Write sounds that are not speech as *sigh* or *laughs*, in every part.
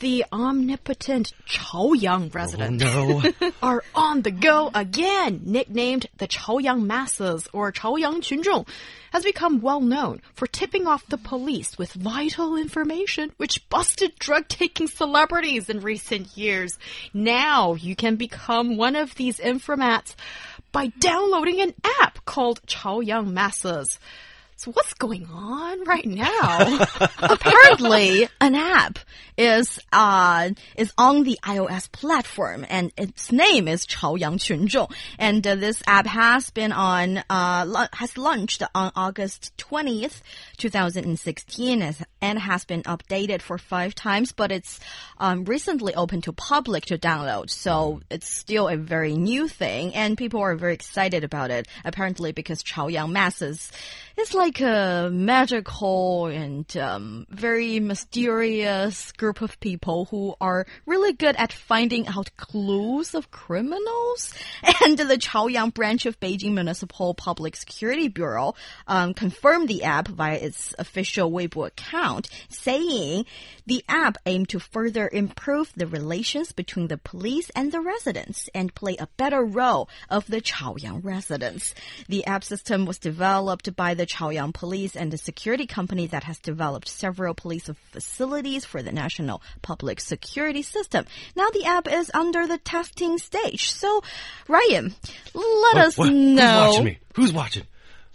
The omnipotent Chaoyang residents Oh, no. *laughs* are on the go again. Nicknamed the Chaoyang Masses or Chaoyang Qunzhong, has become well known for tipping off the police with vital information which busted drug-taking celebrities in recent years. Now you can become one of these informats by downloading an app called Chaoyang Masses. So what's going on right now? *laughs* Apparently, an app is uh is on the iOS platform, and its name is Chaoyang Qunzhong. And uh, this app has been on uh has launched on August twentieth, two thousand and sixteen, and has been updated for five times. But it's um, recently open to public to download, so it's still a very new thing, and people are very excited about it. Apparently, because Chaoyang masses is like a magical and um, very mysterious group of people who are really good at finding out clues of criminals. *laughs* And the Chaoyang branch of Beijing Municipal Public Security Bureau um, confirmed the app via its official Weibo account, saying the app aimed to further improve the relations between the police and the residents and play a better role of the Chaoyang residents. The app system was developed by the Chaoyang Police and a security company that has developed several police facilities for the national public security system. Now the app is under the testing stage. So, Ryan, let us What? Who's know. watching me? Who's watching?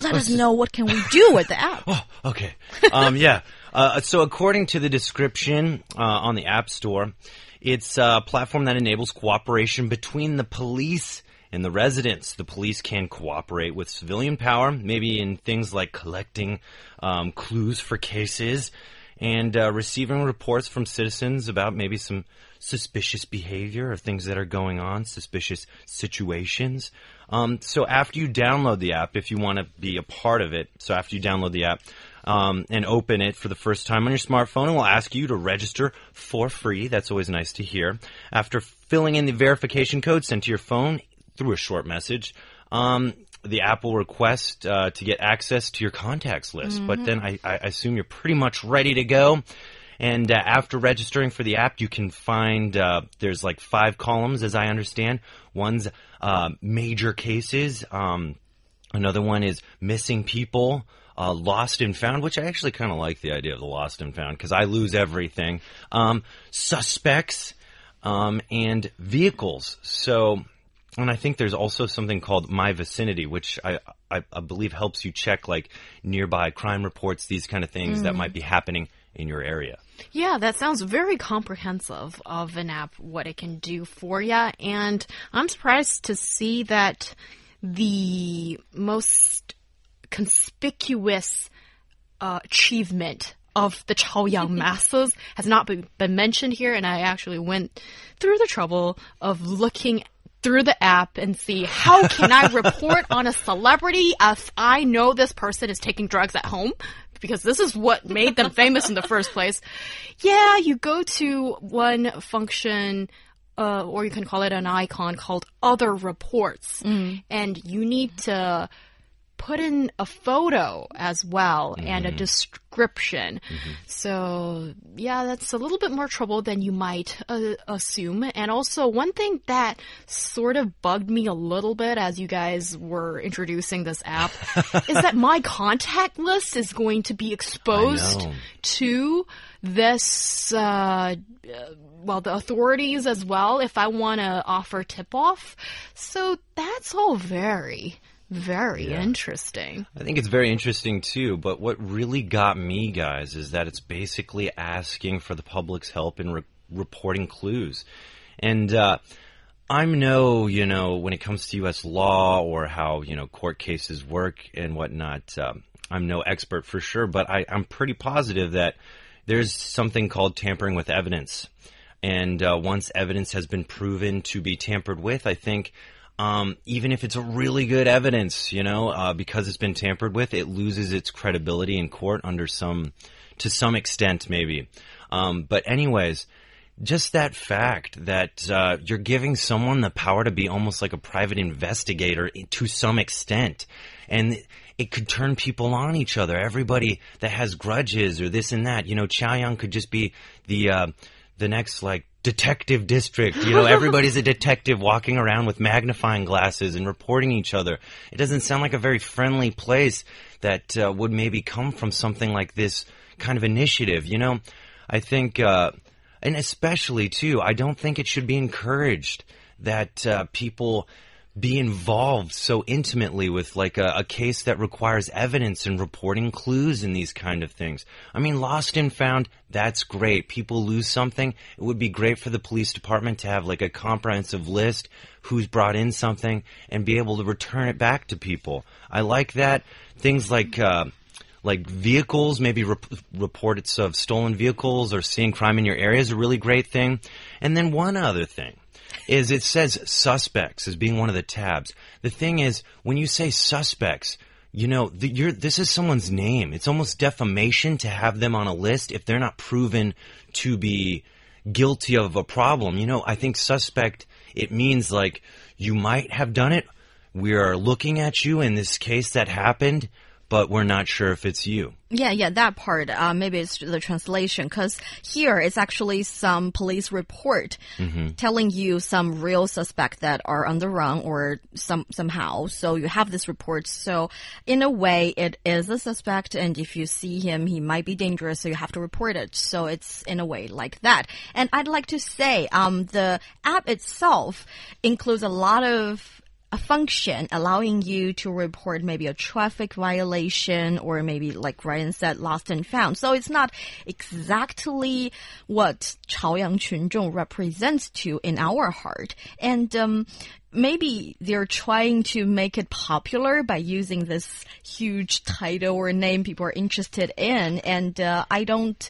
Let us know what can we do with the app. *laughs* Oh, okay. Um, yeah. Uh, so according to the description uh, on the App Store, it's a platform that enables cooperation between the police and the residents. The police can cooperate with civilian power, maybe in things like collecting um, clues for cases and uh, receiving reports from citizens about maybe some suspicious behavior or things that are going on, suspicious situations. Um, so after you download the app, if you want to be a part of it, so after you download the app um, and open it for the first time on your smartphone, it will ask you to register for free. That's always nice to hear. After filling in the verification code sent to your phone through a short message, um, the app will request uh, to get access to your contacts list. But then I, I assume you're pretty much ready to go. And uh, after registering for the app, you can find uh, there's like five columns, as I understand. One's uh, major cases. Um, another one is missing people, uh, lost and found, which I actually kind of like the idea of the lost and found because I lose everything. Um, suspects um, and vehicles. So, and I think there's also something called My Vicinity, which I, I, I believe helps you check like nearby crime reports, these kind of things that might be happening in your area. Yeah, that sounds very comprehensive of an app, what it can do for you. And I'm surprised to see that the most conspicuous uh, achievement of the Chaoyang *laughs* masses has not been, been mentioned here. And I actually went through the trouble of looking through the app and see how can I report *laughs* on a celebrity if I know this person is taking drugs at home? Because this is what made them *laughs* famous in the first place. Yeah, you go to one function uh, or you can call it an icon called other reports. And you need to put in a photo as well and a description. So, yeah, that's a little bit more trouble than you might uh, assume. And also, one thing that sort of bugged me a little bit as you guys were introducing this app *laughs* is that my contact list is going to be exposed to this. Uh, well, the authorities as well if I want to offer tip off. So that's all very, very interesting. I think it's very interesting too, but what really got me, guys, is that it's basically asking for the public's help in re- reporting clues. And, uh, I'm no, you know, when it comes to U.S. law or how, you know, court cases work and whatnot, um, I'm no expert for sure, but I, I'm pretty positive that there's something called tampering with evidence. And uh, once evidence has been proven to be tampered with, I think Um, even if it's really good evidence, you know, uh, because it's been tampered with, it loses its credibility in court under some, to some extent, maybe. Um, but anyways, just that fact that uh, you're giving someone the power to be almost like a private investigator to some extent, and it could turn people on each other. Everybody that has grudges or this and that, you know, Chaoyang could just be the uh, the next like detective district. You know, *laughs* everybody's a detective walking around with magnifying glasses and reporting each other. It doesn't sound like a very friendly place that uh, would maybe come from something like this kind of initiative. You know, I think. Uh, and especially too, I don't think it should be encouraged that uh, people be involved so intimately with like a, a, case that requires evidence and reporting clues and these kind of things. I mean, lost and found, that's great. People lose something. It would be great for the police department to have like a comprehensive list who's brought in something and be able to return it back to people. I like that. Things like, uh, like vehicles, maybe rep- reports of stolen vehicles or seeing crime in your area is a really great thing. And then one other thing is it says suspects as being one of the tabs. The thing is, when you say suspects, you know, the, this is someone's name. It's almost defamation to have them on a list if they're not proven to be guilty of a problem. You know, I think suspect, it means like you might have done it. We are looking at you in this case that happened but we're not sure if it's you. Yeah, yeah, that part. Uh, maybe it's the translation because here it's actually some police report mm -hmm. telling you some real suspect that are on the run or some somehow. So you have this report. So in a way, it is a suspect, and if you see him, he might be dangerous. So you have to report it. So it's in a way like that. And I'd like to say, um, the app itself includes a lot of a function allowing you to report maybe a traffic violation or maybe like Ryan said, lost and found. So it's not exactly what Chaoyang Qunzhong represents to in our heart. And, um, maybe they're trying to make it popular by using this huge title or name people are interested in. And, uh, I don't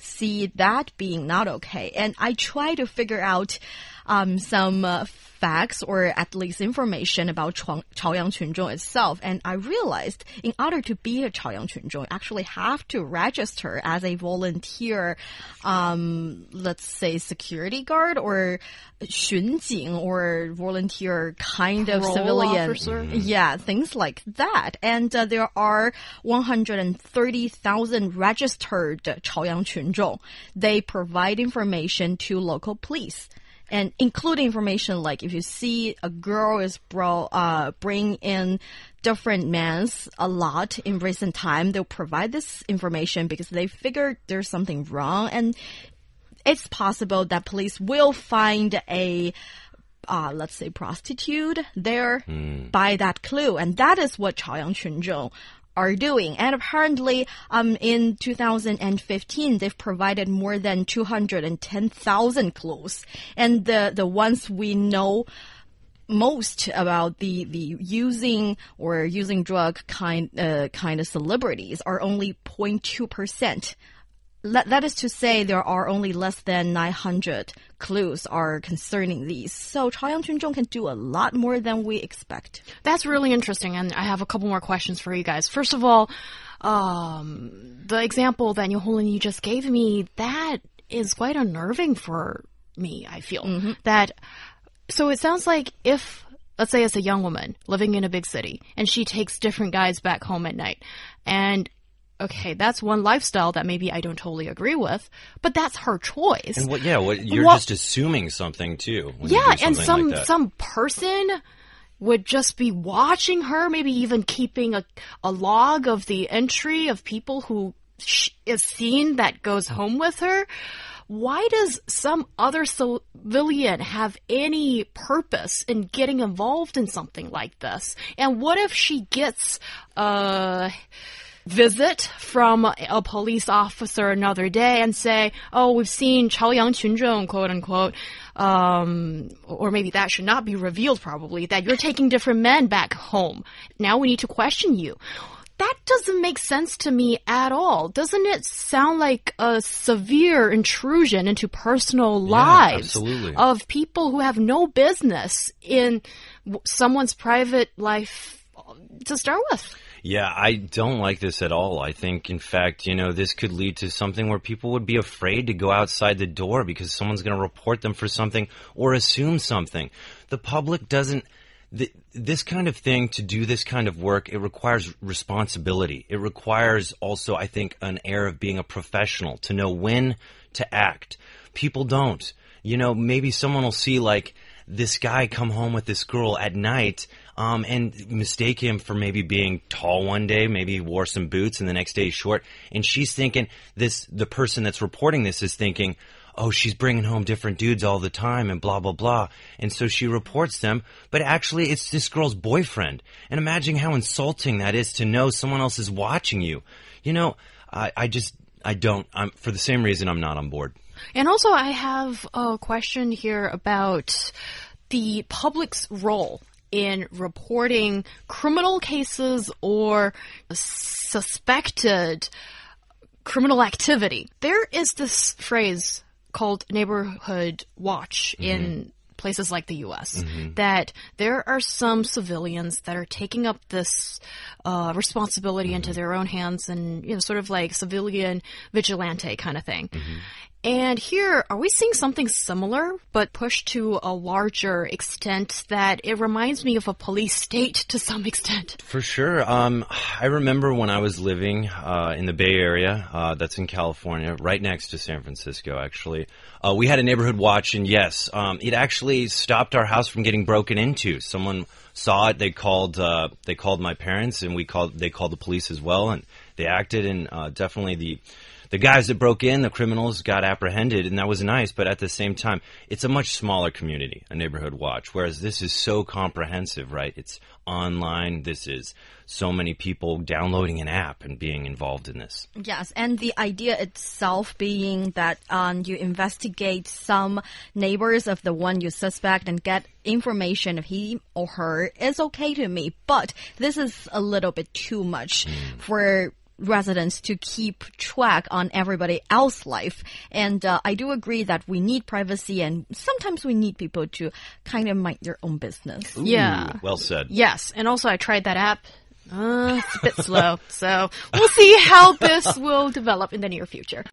see that being not okay. And I try to figure out, um, some, uh, facts or at least information about Chaoyang Qunzhong itself. And I realized in order to be a Chaoyang Qunzhong, you actually have to register as a volunteer, um, let's say security guard or 巡警 or volunteer kind Parole of civilian. Officer. Yeah, things like that. And uh, there are 130,000 registered Chaoyang Qunzhong. They provide information to local police and include information like if you see a girl is bro uh, bring in different men's a lot in recent time, they'll provide this information because they figure there's something wrong and it's possible that police will find a uh, let's say prostitute there mm. by that clue. And that is what Chaoyang Qunzhong are doing. And apparently, um, in 2015, they've provided more than 210,000 clues. And the, the ones we know most about the, the using or using drug kind, uh, kind of celebrities are only 0.2 percent that is to say, there are only less than 900 clues are concerning these. So Chaoyang can do a lot more than we expect. That's really interesting, and I have a couple more questions for you guys. First of all, um, the example that Honglin you just gave me, that is quite unnerving for me, I feel. Mm -hmm. That, so it sounds like if let's say it's a young woman living in a big city and she takes different guys back home at night and okay, that's one lifestyle that maybe I don't totally agree with, but that's her choice. And what, yeah, what, you're well, just assuming something too. yeah, and some, like some person would just be watching her, maybe even keeping a, a log of the entry of people who is seen that goes home with her. Why does some other civilian have any purpose in getting involved in something like this? And what if she gets, uh, visit from a police officer another day and say, oh, we've seen Chaoyang Qunzhong, quote unquote, um, or maybe that should not be revealed probably, that you're taking different men back home. Now we need to question you. that doesn't make sense to me at all. Doesn't it sound like a severe intrusion into personal lives absolutely. of people who have no business in someone's private life to start with? Yeah, I don't like this at all. I think, in fact, you know, this could lead to something where people would be afraid to go outside the door because someone's going to report them for something or assume something. The public doesn't. This kind of thing, to do this kind of work, it requires responsibility. It requires also, I think, an air of being a professional to know when to act. People don't. You know, maybe someone will see like this guy come home with this girl at night um, and mistake him for maybe being tall one day, maybe he wore some boots and the next day he's short. And she's thinking this, the person that's reporting this is thinking, oh, she's bringing home different dudes all the time and blah, blah, blah. And so she reports them, but actually it's this girl's boyfriend. And imagine how insulting that is to know someone else is watching you. You know, I, I just, I don't, I'm, for the same reason I'm not on board. And also, I have a question here about the public's role in reporting criminal cases or suspected criminal activity. There is this phrase called neighborhood watch mm-hmm. in places like the U.S. Mm-hmm. that there are some civilians that are taking up this uh, responsibility into mm-hmm. their own hands and you know sort of like civilian vigilante kind of thing. And here, are we seeing something similar, but pushed to a larger extent that it reminds me of a police state to some extent? For sure. Um, I remember when I was living uh, in the Bay Area, uh, that's in California, right next to San Francisco, actually. Uh, we had a neighborhood watch, and yes, um, it actually stopped our house from getting broken into. Someone saw it. They called. Uh, they called my parents, and we called. They called the police as well, and they acted. And uh, definitely the the guys that broke in, the criminals, got apprehended, and that was nice. But at the same time, it's a much smaller community, a neighborhood watch. Whereas this is so comprehensive, right? It's online. This is so many people downloading an app and being involved in this. Yes, and the idea itself being that um, you investigate some neighbors of the one you suspect and get information of he or her is okay to me, but this is a little bit too much for residents to keep track on everybody else's life. And uh, I do agree that we need privacy and sometimes we need people to kind of mind their own business. Yeah. Well said. Yes, and also I tried that app. Uh, it's a bit slow, *laughs* so we'll see how this will develop in the near future.